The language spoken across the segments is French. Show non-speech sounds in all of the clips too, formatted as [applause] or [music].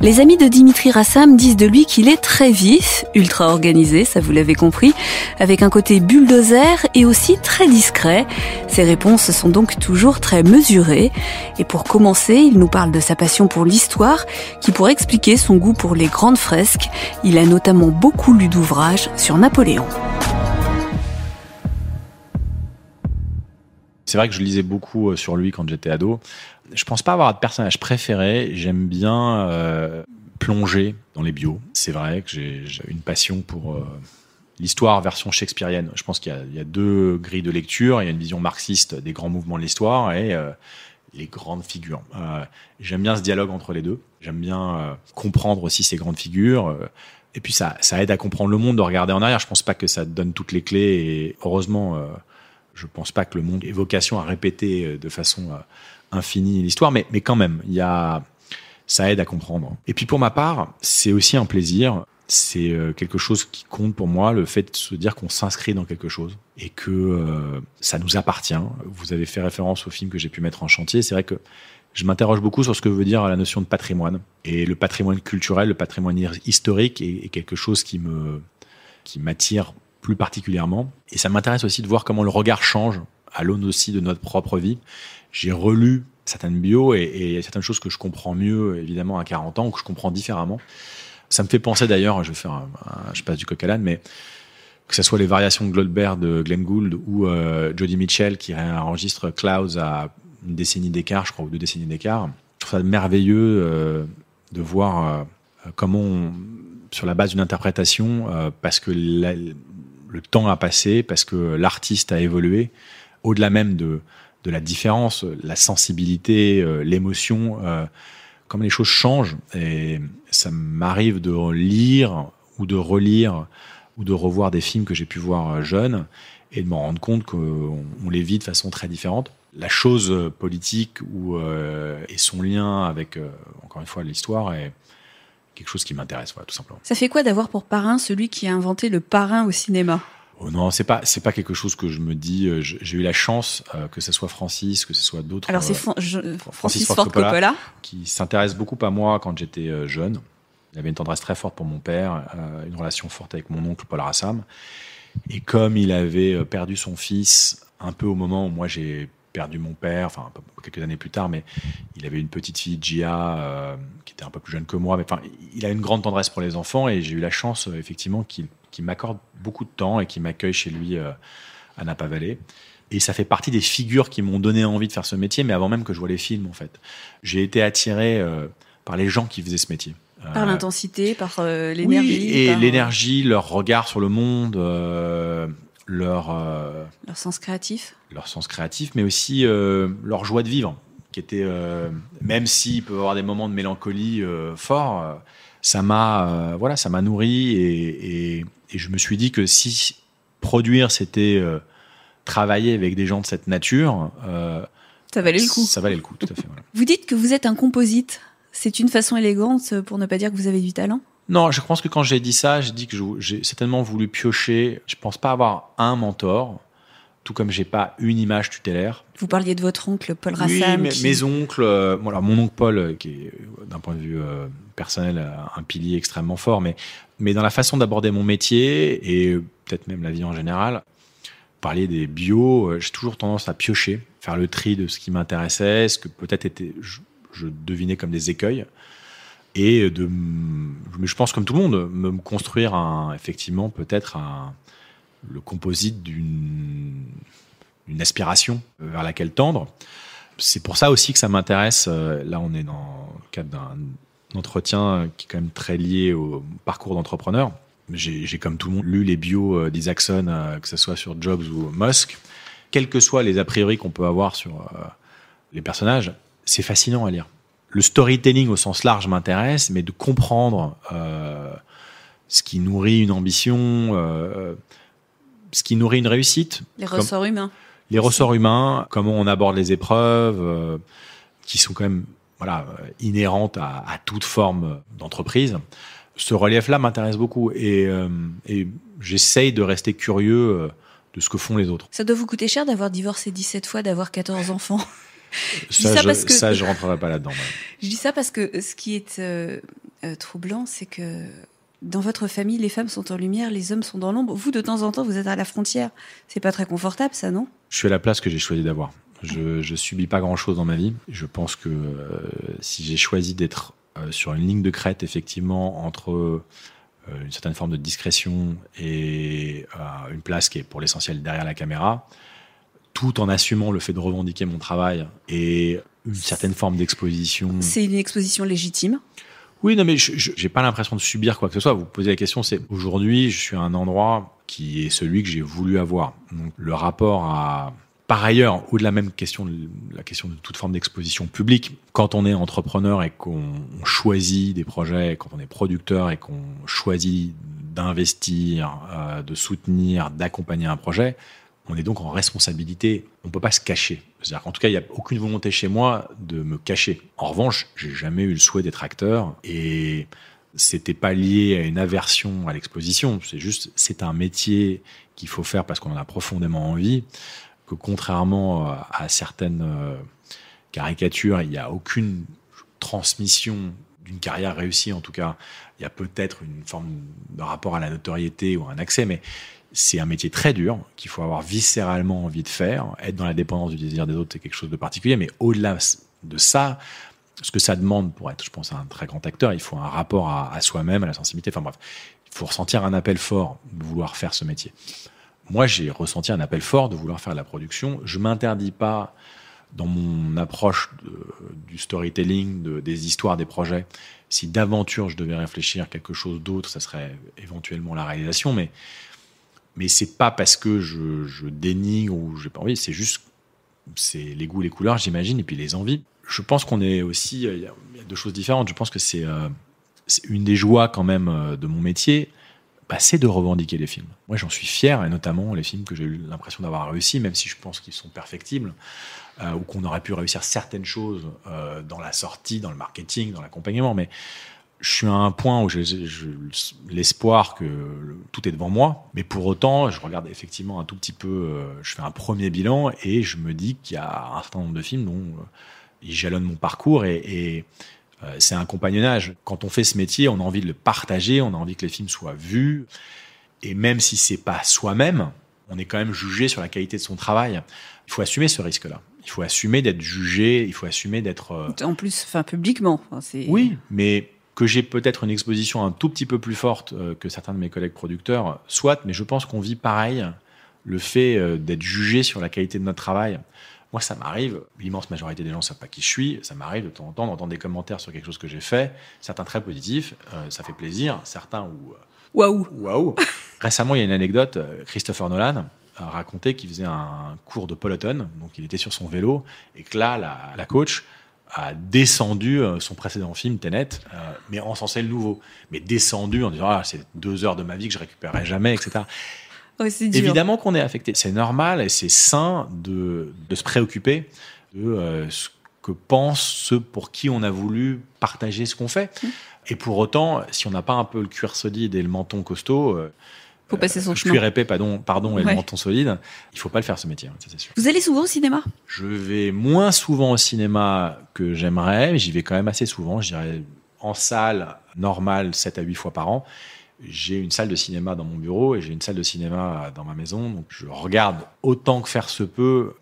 Les amis de Dimitri Rassam disent de lui qu'il est très vif, ultra organisé, ça vous l'avez compris, avec un côté bulldozer et aussi très discret. Ses réponses sont donc toujours très mesurées. Et pour commencer, il nous parle de sa passion pour l'histoire, qui pourrait expliquer son goût pour les grandes fresques. Il a notamment beaucoup lu d'ouvrages sur Napoléon. C'est vrai que je lisais beaucoup euh, sur lui quand j'étais ado je pense pas avoir de personnage préféré. J'aime bien euh, plonger dans les bios. C'est vrai que j'ai une passion pour euh, l'histoire version shakespearienne. Je pense qu'il y, a deux grilles de lecture. Il y a une vision marxiste des grands mouvements de l'histoire et euh, les grandes figures. J'aime bien ce dialogue entre les deux. J'aime bien comprendre aussi ces grandes figures. et puis ça, aide à comprendre le monde de regarder en arrière. Je pense pas que ça donne toutes les clés. Et heureusement, je pense pas que le monde ait vocation à répéter de façon infini l'histoire, mais, mais quand même, il y a, ça aide à comprendre. Et puis pour ma part, c'est aussi un plaisir. C'est euh, quelque chose qui compte pour moi, le fait de se dire qu'on s'inscrit dans quelque chose et que euh, ça nous appartient. Vous avez fait référence au film que j'ai pu mettre en chantier. C'est vrai que je m'interroge beaucoup sur ce que veut dire la notion de patrimoine. Et le patrimoine culturel, le patrimoine historique est, quelque chose qui me qui m'attire plus particulièrement. Et ça m'intéresse aussi de voir comment le regard change à l'aune aussi de notre propre vie j'ai relu certaines bios et, a certaines choses que je comprends mieux, évidemment, à 40 ans, ou que je comprends différemment. Ça me fait penser d'ailleurs, je vais faire un, je passe du coq à l'âne, mais que ce soit les variations de Goldberg de Glenn Gould ou euh, Jody Mitchell qui enregistre Clouds à une décennie d'écart, je crois, ou deux décennies d'écart. Je trouve ça merveilleux euh, de voir euh, comment, sur la base d'une interprétation, parce que le temps a passé, parce que l'artiste a évolué, au-delà même de, de la différence, la sensibilité, euh, l'émotion, euh, comme les choses changent. Et ça m'arrive de lire ou de relire ou de revoir des films que j'ai pu voir euh, jeune et de me rendre compte qu'on les vit de façon très différente. La chose politique ou, et son lien avec, encore une fois, l'histoire est quelque chose qui m'intéresse, tout simplement. Ça fait quoi d'avoir pour parrain celui qui a inventé le parrain au cinéma? Oh non, c'est pas c'est pas quelque chose que je me dis. Euh, j'ai eu la chance euh, que ce soit Francis, que ce soit d'autres. Alors c'est euh, Francis, Ford Coppola, qui s'intéresse beaucoup à moi quand j'étais jeune. Il avait une tendresse très forte pour mon père, une relation forte avec mon oncle Paul Rassam. Et comme il avait perdu son fils un peu au moment où moi j'ai perdu mon père, enfin quelques années plus tard, mais il avait une petite fille, Gia, qui était un peu plus jeune que moi. Mais enfin, il a une grande tendresse pour les enfants et j'ai eu la chance effectivement qu'il qui m'accorde beaucoup de temps et qui m'accueille chez lui euh, à Napa Valley. Et ça fait partie des figures qui m'ont donné envie de faire ce métier, mais avant même que je vois les films, en fait. J'ai été attiré euh, par les gens qui faisaient ce métier. Par euh, l'intensité, par l'énergie. Oui, et l'énergie, leur regard sur le monde, leur. leur sens créatif. Leur sens créatif, mais aussi leur joie de vivre, qui était, même s'il peut y avoir des moments de mélancolie forts, ça m'a voilà, ça m'a nourri et, et je me suis dit que si produire, c'était euh, travailler avec des gens de cette nature, euh, ça valait le coup. Ça valait le coup, tout à fait. Vous dites que vous êtes un composite. C'est une façon élégante pour ne pas dire que vous avez du talent Non, je pense que quand j'ai dit ça, j'ai dit que j'ai certainement voulu piocher. Je pense pas avoir un mentor tout comme j'ai pas une image tutélaire. Vous parliez de votre oncle Paul Rassam. Oui, mes, oncles, euh, voilà, mon oncle Paul, euh, qui est euh, d'un point de vue personnel un pilier extrêmement fort, mais, mais dans la façon d'aborder mon métier et peut-être même la vie en général, parler des bio, j'ai toujours tendance à piocher, faire le tri de ce qui m'intéressait, ce que peut-être était, je, je, devinais comme des écueils, et de, je pense comme tout le monde, me construire effectivement peut-être le composite d'une aspiration vers laquelle tendre. C'est pour ça aussi que ça m'intéresse. Euh, là, on est dans le cadre d'un entretien qui est quand même très lié au parcours d'entrepreneur. J'ai, comme tout le monde, lu les bios euh, d'Isaacson, euh, que ce soit sur Jobs ou Musk. Quels que soient les a priori qu'on peut avoir sur les personnages, c'est fascinant à lire. Le storytelling au sens large m'intéresse, mais de comprendre ce qui nourrit une ambition, ce qui nourrit une réussite. Les ressorts humains. Les ressorts humains, comment on aborde les épreuves, euh, qui sont quand même voilà euh, inhérentes à, à toute forme d'entreprise. Ce relief-là m'intéresse beaucoup et, euh, et j'essaye de rester curieux euh, de ce que font les autres. Ça doit vous coûter cher d'avoir divorcé 17 fois, d'avoir 14 enfants. Je Ça, ça je, parce que- ça, je rentrerai pas là-dedans. Je dis ça parce que ce qui est euh, euh, troublant, c'est que dans votre famille, les femmes sont en lumière, les hommes sont dans l'ombre. Vous, de temps en temps, vous êtes à la frontière. C'est pas très confortable, ça, non? Je suis à la place que j'ai choisi d'avoir. Je, je subis pas grand-chose dans ma vie. Je pense que euh, si j'ai choisi d'être euh, sur une ligne de crête, effectivement, entre euh, une certaine forme de discrétion et euh, une place qui est pour l'essentiel derrière la caméra, tout en assumant le fait de revendiquer mon travail et une certaine forme d'exposition. C'est une exposition légitime? Oui, non, mais je j'ai pas l'impression de subir quoi que ce soit. Vous posez la question, c'est aujourd'hui, je suis à un endroit qui est celui que j'ai voulu avoir. Donc, le rapport à, par ailleurs, au-delà même question, de- la question de toute forme d'exposition publique, quand on est entrepreneur et qu'on on choisit des projets, quand on est producteur et qu'on choisit d'investir, euh, de soutenir, d'accompagner un projet, on est donc en responsabilité. On peut pas se cacher. Qu'en tout cas, il n'y a aucune volonté chez moi de me cacher. En revanche, j'ai jamais eu le souhait d'être acteur et c'était pas lié à une aversion à l'exposition. C'est juste, c'est un métier qu'il faut faire parce qu'on en a profondément envie. Que contrairement euh, à certaines euh, caricatures, il n'y a aucune transmission d'une carrière réussie. En tout cas, il y a peut-être une forme de rapport à la notoriété ou un accès, mais c'est un métier très dur qu'il faut avoir viscéralement envie de faire. Être dans la dépendance du désir des autres, c'est quelque chose de particulier. Mais au-delà de ça, ce que ça demande pour être, je pense, un très grand acteur, il faut un rapport à, soi-même, à la sensibilité. Enfin bref, il faut ressentir un appel fort de vouloir faire ce métier. Moi, j'ai ressenti un appel fort de vouloir faire de la production. Je m'interdis pas dans mon approche du storytelling, de- des histoires, des projets. Si d'aventure je devais réfléchir à quelque chose d'autre, ça serait éventuellement la réalisation, mais mais c'est pas parce que je, je dénigre ou j'ai pas envie, c'est juste c'est les goûts, les couleurs, j'imagine, et puis les envies. Je pense qu'on est aussi, il y, a- deux choses différentes. Je pense que c'est euh, une des joies quand même euh, de mon métier, bah, c'est de revendiquer les films. Moi, j'en suis fier, et notamment les films que j'ai eu l'impression d'avoir réussi, même si je pense qu'ils sont perfectibles, ou qu'on aurait pu réussir certaines choses euh, dans la sortie, dans le marketing, dans l'accompagnement, mais je suis à un point où j'ai l'espoir que tout est devant moi, mais pour autant, je regarde effectivement un tout petit peu, euh, je fais un premier bilan et je me dis qu'il y a un certain nombre de films dont euh, ils jalonnent mon parcours et, euh, c'est un compagnonnage. Quand on fait ce métier, on a envie de le partager, on a envie que les films soient vus, et même si c'est pas soi-même, on est quand même jugé sur la qualité de son travail. Il faut assumer ce risque-là. Il faut assumer d'être jugé, il faut assumer d'être euh, En plus, enfin, publiquement. Oui, mais que j'ai peut-être une exposition un tout petit peu plus forte euh, que certains de mes collègues producteurs, soit, mais je pense qu'on vit pareil le fait euh, d'être jugé sur la qualité de notre travail. Moi, ça m'arrive, l'immense majorité des gens ne savent pas qui je suis, ça m'arrive de temps en temps d'entendre des commentaires sur quelque chose que j'ai fait, certains très positifs, euh, ça fait plaisir, certains où Waouh Waouh Récemment, il y a une anecdote. Christopher Nolan a raconté qu'il faisait un cours de peloton, donc il était sur son vélo, et que là, la, la coach a descendu euh, son précédent film, Tenet, euh, mais encensé le nouveau. Mais descendu en disant, ah, c'est deux heures de ma vie que je récupérerai jamais, etc. C'est dur. Évidemment qu'on est affecté. C'est normal et c'est sain de, de se préoccuper de euh, ce que pensent ceux pour qui on a voulu partager ce qu'on fait. Mmh. Et pour autant, si on n'a pas un peu le cuir solide et le menton costaud, euh, Faut passer son le chemin. cuir épais, pardon, pardon, et Ouais. le menton solide, il faut pas le faire ce métier, hein, ça c'est sûr. Vous allez souvent au cinéma? Je vais moins souvent au cinéma que j'aimerais, mais j'y vais quand même assez souvent. Je dirais en salle normale 7 à 8 fois par an. J'ai une salle de cinéma dans mon bureau et j'ai une salle de cinéma dans ma maison. Donc je regarde autant que faire se peut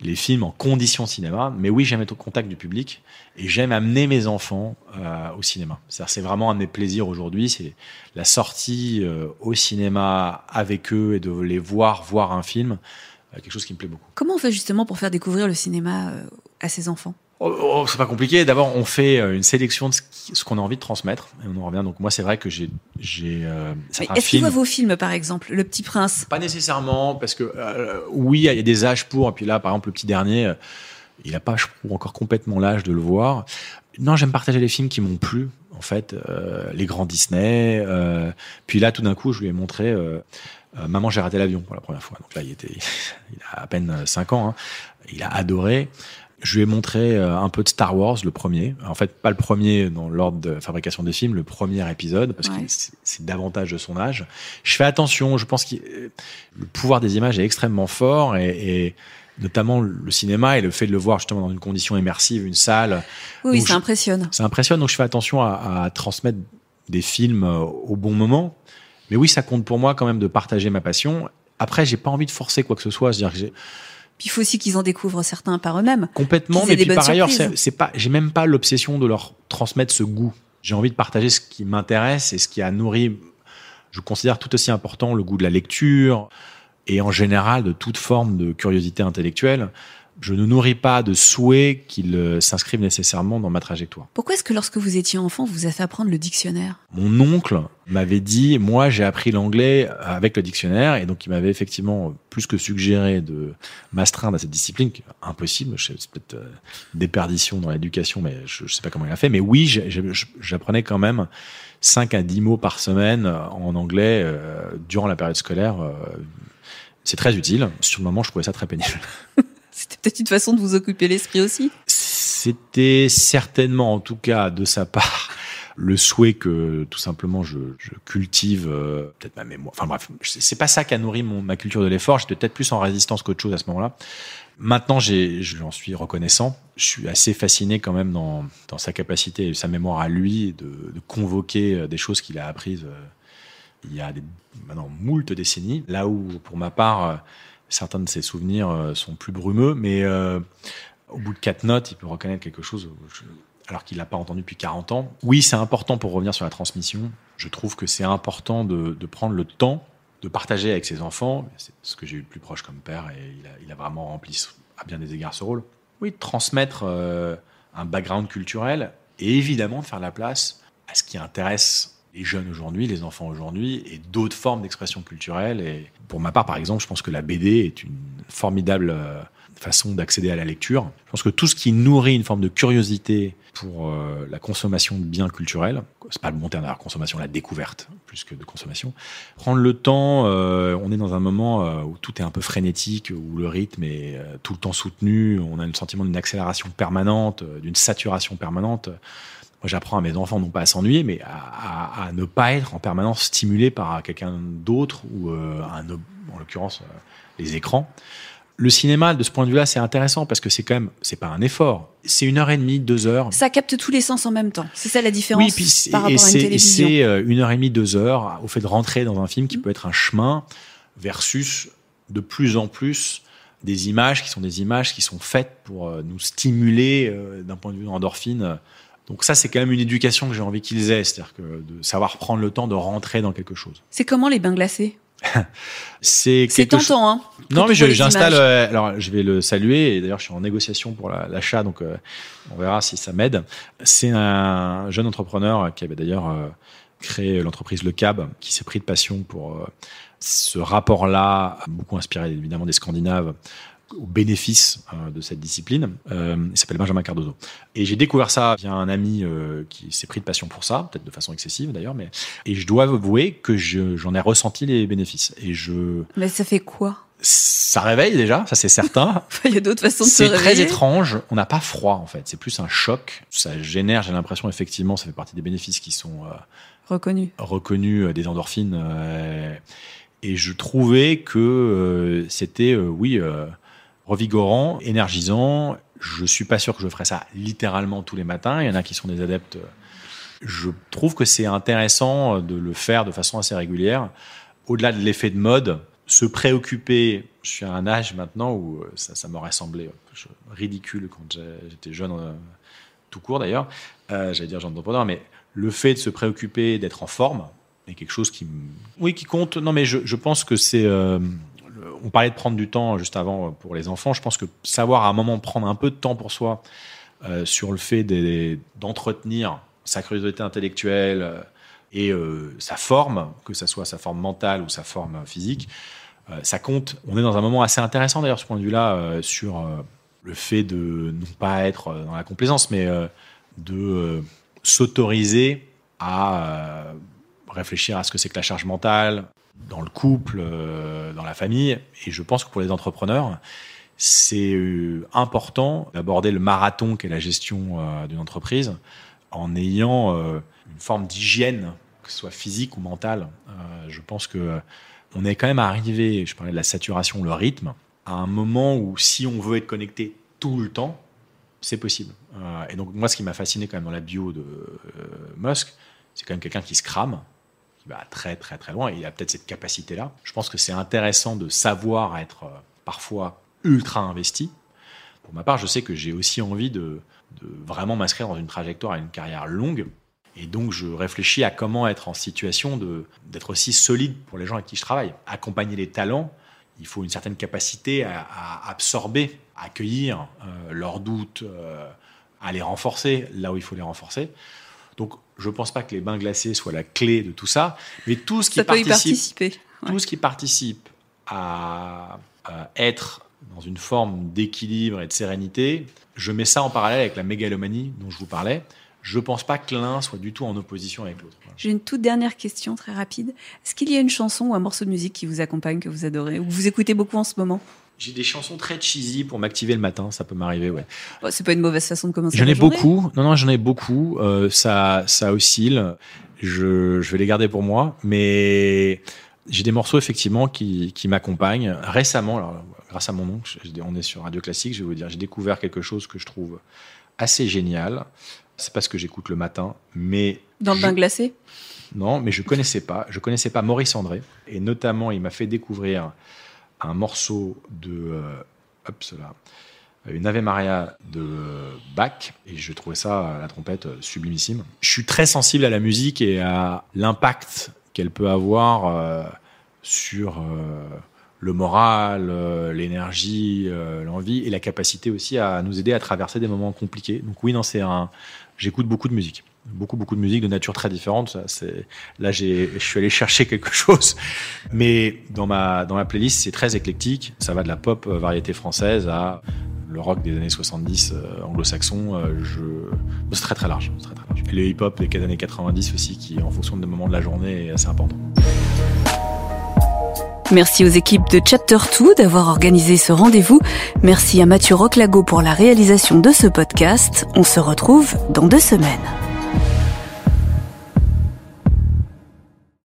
les films en conditions cinéma. Mais oui, j'aime être au contact du public et j'aime amener mes enfants euh, au cinéma. C'est vraiment un de mes plaisirs aujourd'hui, c'est la sortie euh, au cinéma avec eux et de les voir voir un film, euh, quelque chose qui me plaît beaucoup. Comment on fait justement pour faire découvrir le cinéma à ses enfants? Oh, oh, c'est pas compliqué. D'abord, on fait euh, une sélection de ce qu'on a envie de transmettre et on en revient. Donc moi, c'est vrai que j'ai j'ai euh, Est-ce qu'il films. voit vos films, par exemple Le Petit Prince? Pas nécessairement parce que euh, oui, il y a des âges pour. Et puis là, par exemple, le petit dernier, il a pas, je trouve, encore complètement l'âge de le voir. Non, j'aime partager les films qui m'ont plu. En fait, euh, les grands Disney. puis là, tout d'un coup, je lui ai montré. Maman, j'ai raté l'avion pour la première fois. Donc là, il était, [laughs] il a à peine 5 ans. hein. Il a adoré. Je lui ai montré euh, un peu de Star Wars, le premier. En fait, pas le premier dans l'ordre de fabrication des films, le premier épisode, parce Ouais. que c'est c'est davantage de son âge. Je fais attention. Je pense que le pouvoir des images est extrêmement fort et, et notamment le cinéma et le fait de le voir justement dans une condition immersive, une salle, Oui, ça je- impressionne. ça impressionne. Donc je fais attention à, à transmettre des films euh, au bon moment. Mais oui, ça compte pour moi quand même de partager ma passion. Après, j'ai pas envie de forcer quoi que ce soit. C'est-à-dire que j'ai Puis il faut aussi qu'ils en découvrent certains par eux-mêmes. complètement. Mais puis par ailleurs, c'est pas, j'ai même pas l'obsession de leur transmettre ce goût. J'ai envie de partager ce qui m'intéresse et ce qui a nourri. Je considère tout aussi important le goût de la lecture et en général de toute forme de curiosité intellectuelle. Je ne nourris pas de souhaits qu'ils euh, s'inscrivent nécessairement dans ma trajectoire. Pourquoi est-ce que lorsque vous étiez enfant, vous a fait apprendre le dictionnaire? Mon oncle m'avait dit, moi j'ai appris l'anglais avec le dictionnaire, et donc il m'avait effectivement plus que suggéré de m'astreindre à cette discipline, impossible, c'est peut-être euh, déperdition dans l'éducation, mais je, je sais pas comment il a fait, mais oui, j'apprenais quand même 5 à 10 mots par semaine en anglais euh, durant la période scolaire. euh, c'est très utile. Sur le moment, je trouvais ça très pénible. [laughs] C'était peut-être une façon de vous occuper l'esprit aussi. C'était certainement, en tout cas, de sa part, le souhait que tout simplement je, cultive euh, peut-être ma mémoire. Enfin bref, c'est pas ça qui a nourri ma culture de l'effort. J'étais peut-être plus en résistance qu'autre chose à ce moment-là. Maintenant, j'en suis reconnaissant. Je suis assez fasciné quand même dans, sa capacité et sa mémoire à lui de, convoquer euh, des choses qu'il a apprises euh, il y a des, maintenant moult décennies. Là où, pour ma part, certains de ses souvenirs euh, sont plus brumeux, mais euh, au bout de quatre notes, il peut reconnaître quelque chose alors qu'il l'a pas entendu depuis 40 ans. Oui, c'est important pour revenir sur la transmission. Je trouve que c'est important de, prendre le temps de partager avec ses enfants. C'est ce que j'ai eu le plus proche comme père et il a, vraiment rempli à bien des égards ce rôle. Oui, de transmettre euh, un background culturel et évidemment de faire la place à ce qui intéresse les jeunes aujourd'hui, les enfants aujourd'hui, et d'autres formes d'expression culturelle. Et pour ma part, par exemple, je pense que la BD est une formidable euh, façon d'accéder à la lecture. Je pense que tout ce qui nourrit une forme de curiosité pour euh, la consommation de biens culturels, c'est pas le bon terme d'ailleurs, consommation, la découverte, plus que de consommation. Prendre le temps, euh, on est dans un moment où tout est un peu frénétique, où le rythme est tout le temps soutenu, on a le sentiment d'une accélération permanente, d'une saturation permanente. Moi, j'apprends à mes enfants non pas à s'ennuyer, mais à, à- à ne pas être en permanence stimulé par quelqu'un d'autre ou euh, un, en l'occurrence euh, les écrans. Le cinéma, de ce point de vue-là, c'est intéressant parce que c'est quand même, c'est pas un effort. C'est une heure et demie, deux heures. Ça capte tous les sens en même temps. C'est ça la différence Oui, puis par et rapport à une et c'est, euh, une heure et demie, deux heures au fait de rentrer dans un film Mm. qui peut être un chemin versus de plus en plus des images qui sont des images qui sont faites pour nous stimuler d'un point de vue endorphine. Donc ça, c'est quand même une éducation que j'ai envie qu'ils aient, c'est-à-dire que de savoir prendre le temps de rentrer dans quelque chose. C'est comment les bains glacés [laughs] C'est tentant, hein non, mais j'installe. euh, alors, je vais le saluer. Et d'ailleurs, je suis en négociation pour la- l'achat, donc euh, on verra si ça m'aide. C'est un jeune entrepreneur qui avait d'ailleurs euh, créé l'entreprise Le Cab, qui s'est pris de passion pour ce rapport-là, beaucoup inspiré évidemment des Scandinaves au bénéfice euh, de cette discipline. Euh, il s'appelle Benjamin Cardozo. Et j'ai découvert ça via un ami euh, qui s'est pris de passion pour ça, peut-être de façon excessive d'ailleurs, mais et je dois avouer que je- j'en ai ressenti les bénéfices. Et je Mais ça fait quoi? Ça réveille déjà, ça c'est certain. [laughs] Il y a d'autres façons de se C'est très réveiller. étrange. On n'a pas froid en fait. C'est plus un choc. Ça génère, j'ai l'impression effectivement, ça fait partie des bénéfices qui sont euh, Reconnu. reconnus euh, des endorphines. et je trouvais que c'était, oui, revigorant, énergisant. Je suis pas sûr que je ferais ça littéralement tous les matins. Il y en a qui sont des adeptes. Je trouve que c'est intéressant de le faire de façon assez régulière. Au-delà de l'effet de mode, se préoccuper. Je suis à un âge maintenant où euh, ça, ça m'aurait semblé euh, ridicule quand j'étais jeune, euh, tout court d'ailleurs. J'allais dire jeune entrepreneur, mais le fait de se préoccuper, d'être en forme, est quelque chose qui, oui, qui compte. Non, mais je, pense que c'est. On parlait de prendre du temps juste avant euh, pour les enfants. Je pense que savoir à un moment prendre un peu de temps pour soi euh, sur le fait d'entretenir sa curiosité intellectuelle euh, et sa forme, que ça soit sa forme mentale ou sa forme physique, ça compte. On est dans un moment assez intéressant d'ailleurs, ce point de vue-là, sur le fait de non pas être dans la complaisance, mais de s'autoriser à réfléchir à ce que c'est que la charge mentale, dans le couple, euh, dans la famille. Et je pense que pour les entrepreneurs, c'est euh, important d'aborder le marathon qu'est la gestion euh, d'une entreprise en ayant une forme d'hygiène, que ce soit physique ou mentale. Je pense que on est quand même arrivé, je parlais de la saturation, le rythme, à un moment où si on veut être connecté tout le temps, c'est possible. Et donc moi, ce qui m'a fasciné quand même dans la bio de Musk, c'est quand même quelqu'un qui se crame, qui va très très très loin, et il a peut-être cette capacité-là. Je pense que c'est intéressant de savoir être euh, parfois ultra investi. Pour ma part, je sais que j'ai aussi envie de, vraiment m'inscrire dans une trajectoire et une carrière longue. Et donc, je réfléchis à comment être en situation d'être aussi solide pour les gens avec qui je travaille. Accompagner les talents, il faut une certaine capacité à, à absorber, à accueillir euh, leurs doutes, euh, à les renforcer là où il faut les renforcer. Donc, je ne pense pas que les bains glacés soient la clé de tout ça, mais tout ce qui Ça peut y participe participer. Ouais. tout ce qui participe à, à être dans une forme d'équilibre et de sérénité, je mets ça en parallèle avec la mégalomanie dont je vous parlais. Je pense pas que l'un soit du tout en opposition avec l'autre. J'ai une toute dernière question très rapide. Est-ce qu'il y a une chanson ou un morceau de musique qui vous accompagne, que vous adorez, ou que vous écoutez beaucoup en ce moment? J'ai des chansons très cheesy pour m'activer le matin, ça peut m'arriver, ouais. Bon, C'est pas une mauvaise façon de commencer. J'en ai beaucoup. Non, non, j'en ai beaucoup. Euh, ça, ça oscille. Je, je vais les garder pour moi, mais j'ai des morceaux effectivement qui, qui m'accompagnent. Récemment, alors, grâce à mon oncle, on est sur Radio Classique, je vais vous dire, j'ai découvert quelque chose que je trouve assez génial. C'est pas ce que j'écoute le matin, mais Dans le je- bain glacé? Non, mais je connaissais pas. Je connaissais pas Maurice André. Et notamment, il m'a fait découvrir un morceau de, euh, hop, cela, une Ave Maria de euh, Bach. Et je trouvais ça, à la trompette, euh, sublimissime. Je suis très sensible à la musique et à l'impact qu'elle peut avoir euh, sur euh, le moral, euh, l'énergie, euh, l'envie et la capacité aussi à nous aider à traverser des moments compliqués. Donc oui, non, c'est un. J'écoute beaucoup de musique beaucoup beaucoup de musique de nature très différente. Là j'ai je suis allé chercher quelque [laughs] chose, mais dans ma dans ma playlist c'est très éclectique. Ça va de la pop euh, variété française à le rock des années 70 euh, anglo-saxon. euh, c'est très très large, très très large. Et le hip-hop des années 90 aussi qui en fonction des moments de la journée est assez important. Merci aux équipes de Chapter 2 d'avoir organisé ce rendez-vous. Merci à Mathieu Roclago pour la réalisation de ce podcast. On se retrouve dans deux semaines.